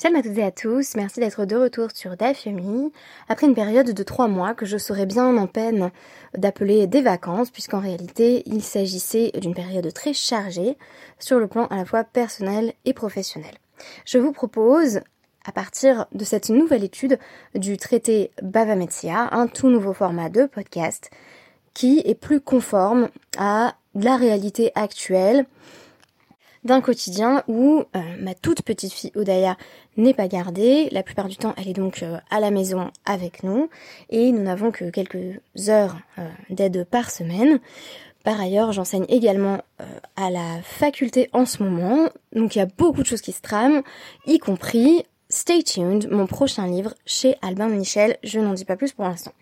Salut à toutes et à tous, merci d'être de retour sur Dafyomi, après une période de trois mois que je serais bien en peine d'appeler des vacances, puisqu'en réalité il s'agissait d'une période très chargée sur le plan à la fois personnel et professionnel. Je vous propose, à partir de cette nouvelle étude du traité Bava Metzia, un tout nouveau format de podcast qui est plus conforme à la réalité actuelle d'un quotidien où euh, ma toute petite fille Odaya n'est pas gardée. La plupart du temps, elle est donc euh, à la maison avec nous et nous n'avons que quelques heures euh, d'aide par semaine. Par ailleurs, j'enseigne également à la faculté en ce moment, donc il y a beaucoup de choses qui se trament, y compris Stay tuned, mon prochain livre chez Albin Michel, je n'en dis pas plus pour l'instant.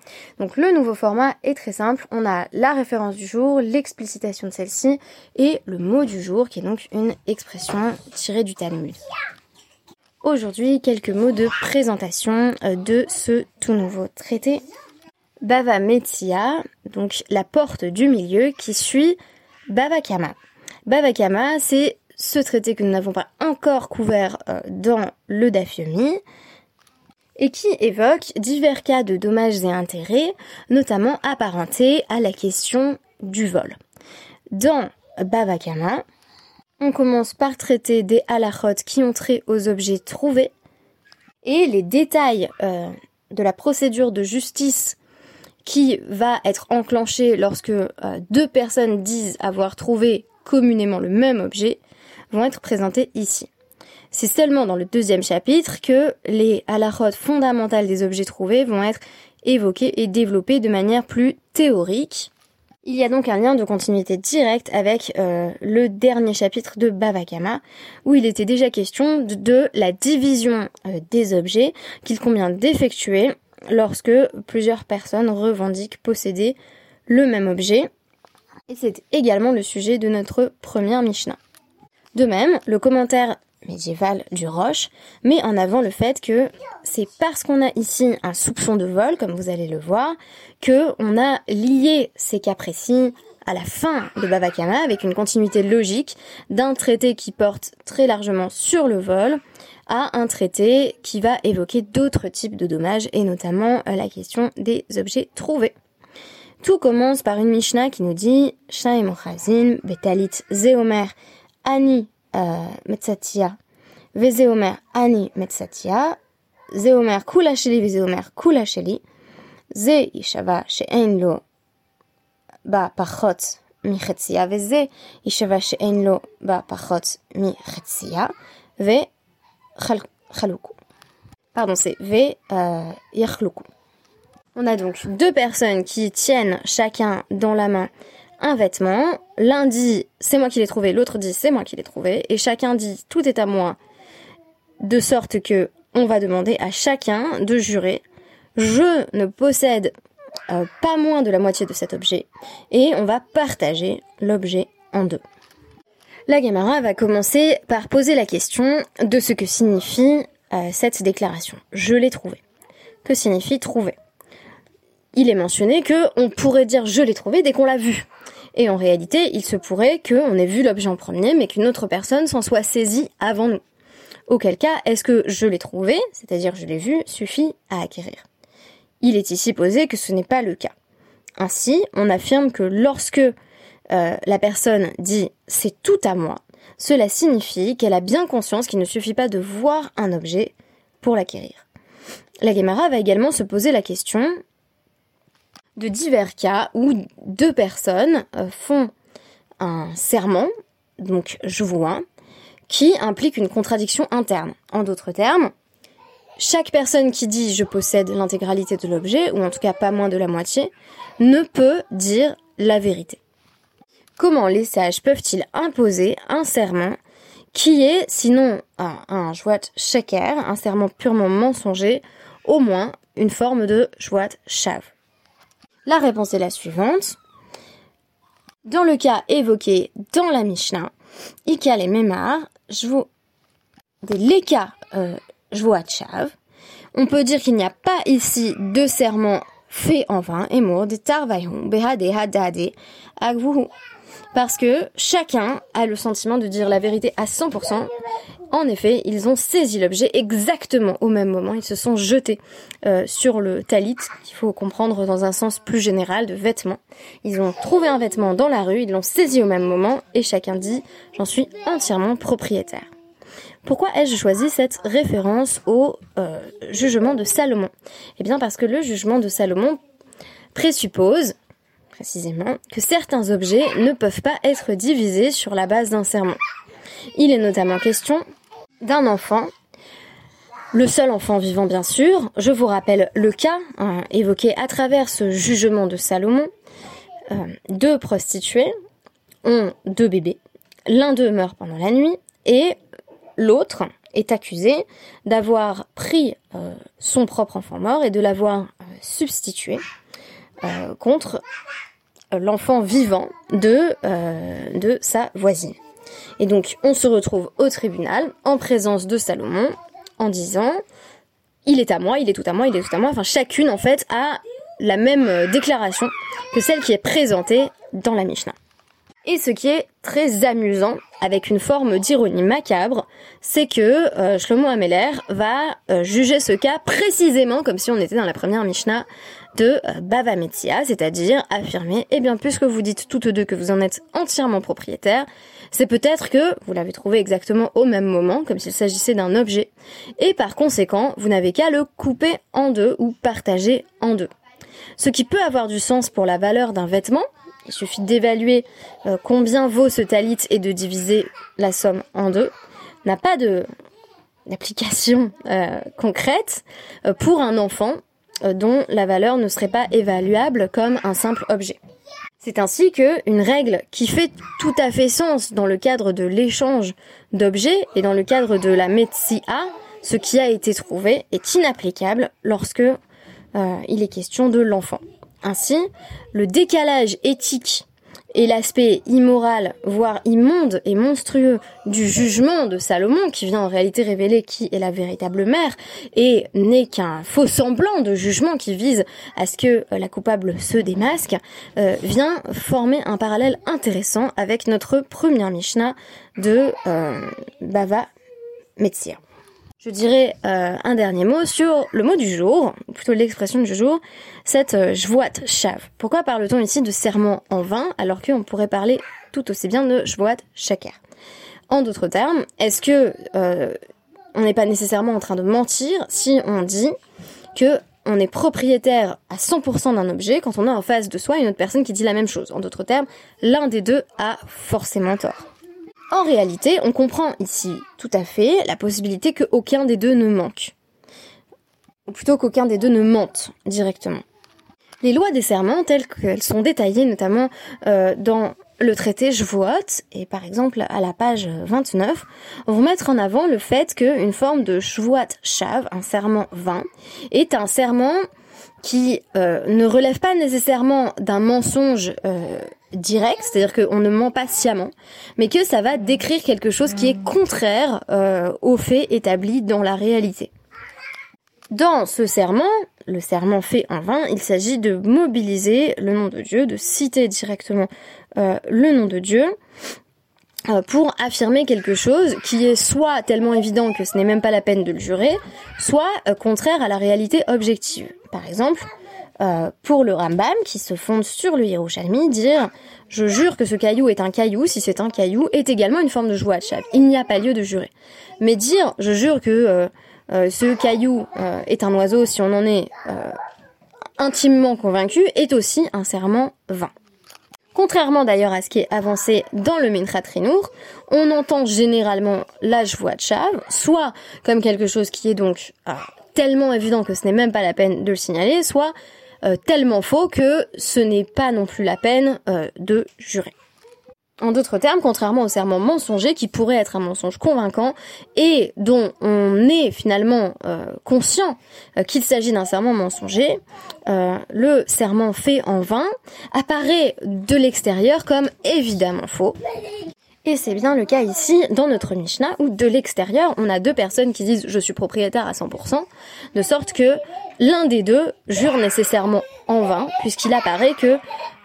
Donc le nouveau format est très simple, on a la référence du jour, l'explicitation de celle-ci et le mot du jour qui est donc une expression tirée du Talmud. Aujourd'hui, quelques mots de présentation euh, de ce tout nouveau traité. Bava Metzia, donc la porte du milieu qui suit Bava Kama. Bava Kama, c'est ce traité que nous n'avons pas encore couvert euh, dans le Dafyomi et qui évoque divers cas de dommages et intérêts, notamment apparentés à la question du vol. Dans Bavakama, on commence par traiter des halachot qui ont trait aux objets trouvés et les détails euh, de la procédure de justice qui va être enclenchée lorsque euh, deux personnes disent avoir trouvé communément le même objet vont être présentés ici. C'est seulement dans le deuxième chapitre que les halachot fondamentales des objets trouvés vont être évoqués et développés de manière plus théorique. Il y a donc un lien de continuité direct avec euh, le dernier chapitre de Bavakama, où il était déjà question de, la division euh, des objets qu'il convient d'effectuer lorsque plusieurs personnes revendiquent posséder le même objet. Et c'est également le sujet de notre première Mishnah. De même, le commentaire médiéval du Roche met en avant le fait que c'est parce qu'on a ici un soupçon de vol, comme vous allez le voir, que on a lié ces cas précis à la fin de Babakama avec une continuité logique d'un traité qui porte très largement sur le vol à un traité qui va évoquer d'autres types de dommages et notamment la question des objets trouvés. Tout commence par une Mishnah qui nous dit Betalit Zeomer Ani euh, Metsatia, Vezeomer Ani Metsatia, Zeomer Kulasheli Vezeomer Kulasheli, Ze Ishava She'en Lo Ba Pachot Michetsia, Veze Ishava She'en Lo Ba Pachot Michetsia, Ve Chaloukou. Pardon, c'est Ve euh, Yachloukou. On a donc deux personnes qui tiennent chacun dans la main un vêtement. L'un dit c'est moi qui l'ai trouvé, l'autre dit c'est moi qui l'ai trouvé, et chacun dit tout est à moi, de sorte que on va demander à chacun de jurer je ne possède euh, pas moins de la moitié de cet objet, et on va partager l'objet en deux. La Gamara va commencer par poser la question de ce que signifie euh, cette déclaration. Je l'ai trouvé. Que signifie trouver? Il est mentionné que on pourrait dire je l'ai trouvé dès qu'on l'a vu. Et en réalité, il se pourrait qu'on ait vu l'objet en premier, mais qu'une autre personne s'en soit saisie avant nous. Auquel cas, est-ce que je l'ai trouvé, c'est-à-dire je l'ai vu, suffit à acquérir Il est ici posé que ce n'est pas le cas. Ainsi, on affirme que lorsque euh, la personne dit c'est tout à moi, cela signifie qu'elle a bien conscience qu'il ne suffit pas de voir un objet pour l'acquérir. La Gemara va également se poser la question de divers cas où deux personnes euh, font un serment, donc je vois, qui implique une contradiction interne. En d'autres termes, chaque personne qui dit je possède l'intégralité de l'objet, ou en tout cas pas moins de la moitié, ne peut dire la vérité. Comment les sages peuvent-ils imposer un serment qui est, sinon un, un jouat shaker, un serment purement mensonger, au moins une forme de jouat shav la réponse est la suivante. Dans le cas évoqué dans la Mishnah, Ika les Memar, des Leka euh, Chav, on peut dire qu'il n'y a pas ici de serment fait en vain, et mot de Tarvayhum, Behade Agvuhu. Parce que chacun a le sentiment de dire la vérité à 100% En effet, ils ont saisi l'objet exactement au même moment. Ils se sont jetés euh, sur le talit, qu'il faut comprendre dans un sens plus général, de vêtements. Ils ont trouvé un vêtement dans la rue, ils l'ont saisi au même moment, et chacun dit « j'en suis entièrement propriétaire ». Pourquoi ai-je choisi cette référence au euh, jugement de Salomon? Eh bien parce que le jugement de Salomon présuppose précisément que certains objets ne peuvent pas être divisés sur la base d'un serment. Il est notamment question d'un enfant, le seul enfant vivant bien sûr. Je vous rappelle le cas hein, évoqué à travers ce jugement de Salomon. Euh, deux prostituées ont deux bébés. L'un d'eux meurt pendant la nuit et l'autre est accusé d'avoir pris euh, son propre enfant mort et de l'avoir euh, substitué contre l'enfant vivant de, de sa voisine. Et donc on se retrouve au tribunal en présence de Salomon en disant il est à moi, il est tout à moi, il est tout à moi. Enfin chacune en fait a la même euh, déclaration que celle qui est présentée dans la Mishnah. Et ce qui est très amusant, avec une forme d'ironie macabre, c'est que euh, Shlomo Ameler va euh, juger ce cas précisément comme si on était dans la première Mishnah de euh, Bava Metzia, c'est-à-dire affirmer, eh bien puisque vous dites toutes deux que vous en êtes entièrement propriétaire, c'est peut-être que vous l'avez trouvé exactement au même moment, comme s'il s'agissait d'un objet, et par conséquent, vous n'avez qu'à le couper en deux ou partager en deux. Ce qui peut avoir du sens pour la valeur d'un vêtement, il suffit d'évaluer euh, combien vaut ce talit et de diviser la somme en deux, n'a pas de d'application euh, concrète pour un enfant dont la valeur ne serait pas évaluable comme un simple objet. C'est ainsi que une règle qui fait tout à fait sens dans le cadre de l'échange d'objets et dans le cadre de la metsia, ce qui a été trouvé est inapplicable lorsque euh, il est question de l'enfant. Ainsi, le décalage éthique et l'aspect immoral, voire immonde et monstrueux du jugement de Salomon, qui vient en réalité révéler qui est la véritable mère, et n'est qu'un faux semblant de jugement qui vise à ce que euh, la coupable se démasque, euh, vient former un parallèle intéressant avec notre première Mishnah de euh, Bava Metzia. Je dirais euh, un dernier mot sur le mot du jour, ou plutôt l'expression du jour, cette euh, jvoat chav. Pourquoi parle-t-on ici de serment en vain alors qu'on pourrait parler tout aussi bien de jvoat shaker En d'autres termes, est-ce que euh, on n'est pas nécessairement en train de mentir si on dit que on est propriétaire à 100% d'un objet quand on a en face de soi une autre personne qui dit la même chose? En d'autres termes, l'un des deux a forcément tort. En réalité, on comprend ici tout à fait la possibilité qu'aucun des deux ne manque. Ou plutôt qu'aucun des deux ne mente directement. Les lois des serments, telles qu'elles sont détaillées notamment euh, dans le traité Jvoot, et par exemple à la page 29, vont mettre en avant le fait qu'une forme de Jvoot Shav, un serment vain, est un serment qui euh, ne relève pas nécessairement d'un mensonge euh, direct, c'est-à-dire qu'on ne ment pas sciemment, mais que ça va décrire quelque chose qui est contraire euh, aux faits établis dans la réalité. Dans ce serment, le serment fait en vain, il s'agit de mobiliser le nom de Dieu, de citer directement euh, le nom de Dieu euh, pour affirmer quelque chose qui est soit tellement évident que ce n'est même pas la peine de le jurer, soit contraire à la réalité objective. Par exemple, euh, pour le Rambam, qui se fonde sur le Yerushalmi, dire « Je jure que ce caillou est un caillou, si c'est un caillou, est également une forme de joie chav. Il n'y a pas lieu de jurer. Mais dire « Je jure que euh, euh, ce caillou est un oiseau, si on en est intimement convaincu, est aussi un serment vain. Contrairement d'ailleurs à ce qui est avancé dans le Minchat Rinour, on entend généralement la joie chav, soit comme quelque chose qui est donc tellement évident que ce n'est même pas la peine de le signaler, soit euh, tellement faux que ce n'est pas non plus la peine euh, de jurer. En d'autres termes, contrairement au serment mensonger qui pourrait être un mensonge convaincant et dont on est finalement euh, conscient qu'il s'agit d'un serment mensonger, le serment fait en vain apparaît de l'extérieur comme évidemment faux. Et c'est bien le cas ici dans notre Mishnah où de l'extérieur on a deux personnes qui disent je suis propriétaire à 100%, de sorte que l'un des deux jure nécessairement en vain puisqu'il apparaît que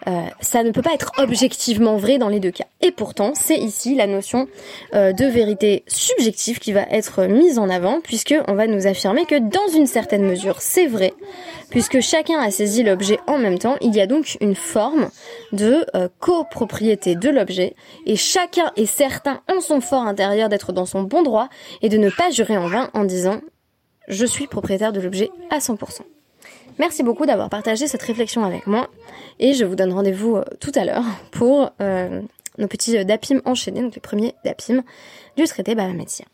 euh, ça ne peut pas être objectivement vrai dans les deux cas. Et pourtant, c'est ici la notion euh, de vérité subjective qui va être mise en avant, puisque on va nous affirmer que dans une certaine mesure, c'est vrai, puisque chacun a saisi l'objet en même temps. Il y a donc une forme de euh, copropriété de l'objet, et chacun est certain en son fort intérieur d'être dans son bon droit et de ne pas jurer en vain en disant je suis propriétaire de l'objet à 100%. Merci beaucoup d'avoir partagé cette réflexion avec moi et je vous donne rendez-vous euh, tout à l'heure pour euh, nos petits euh, dapim enchaînés, donc les premiers dapim du traité Bahamétien.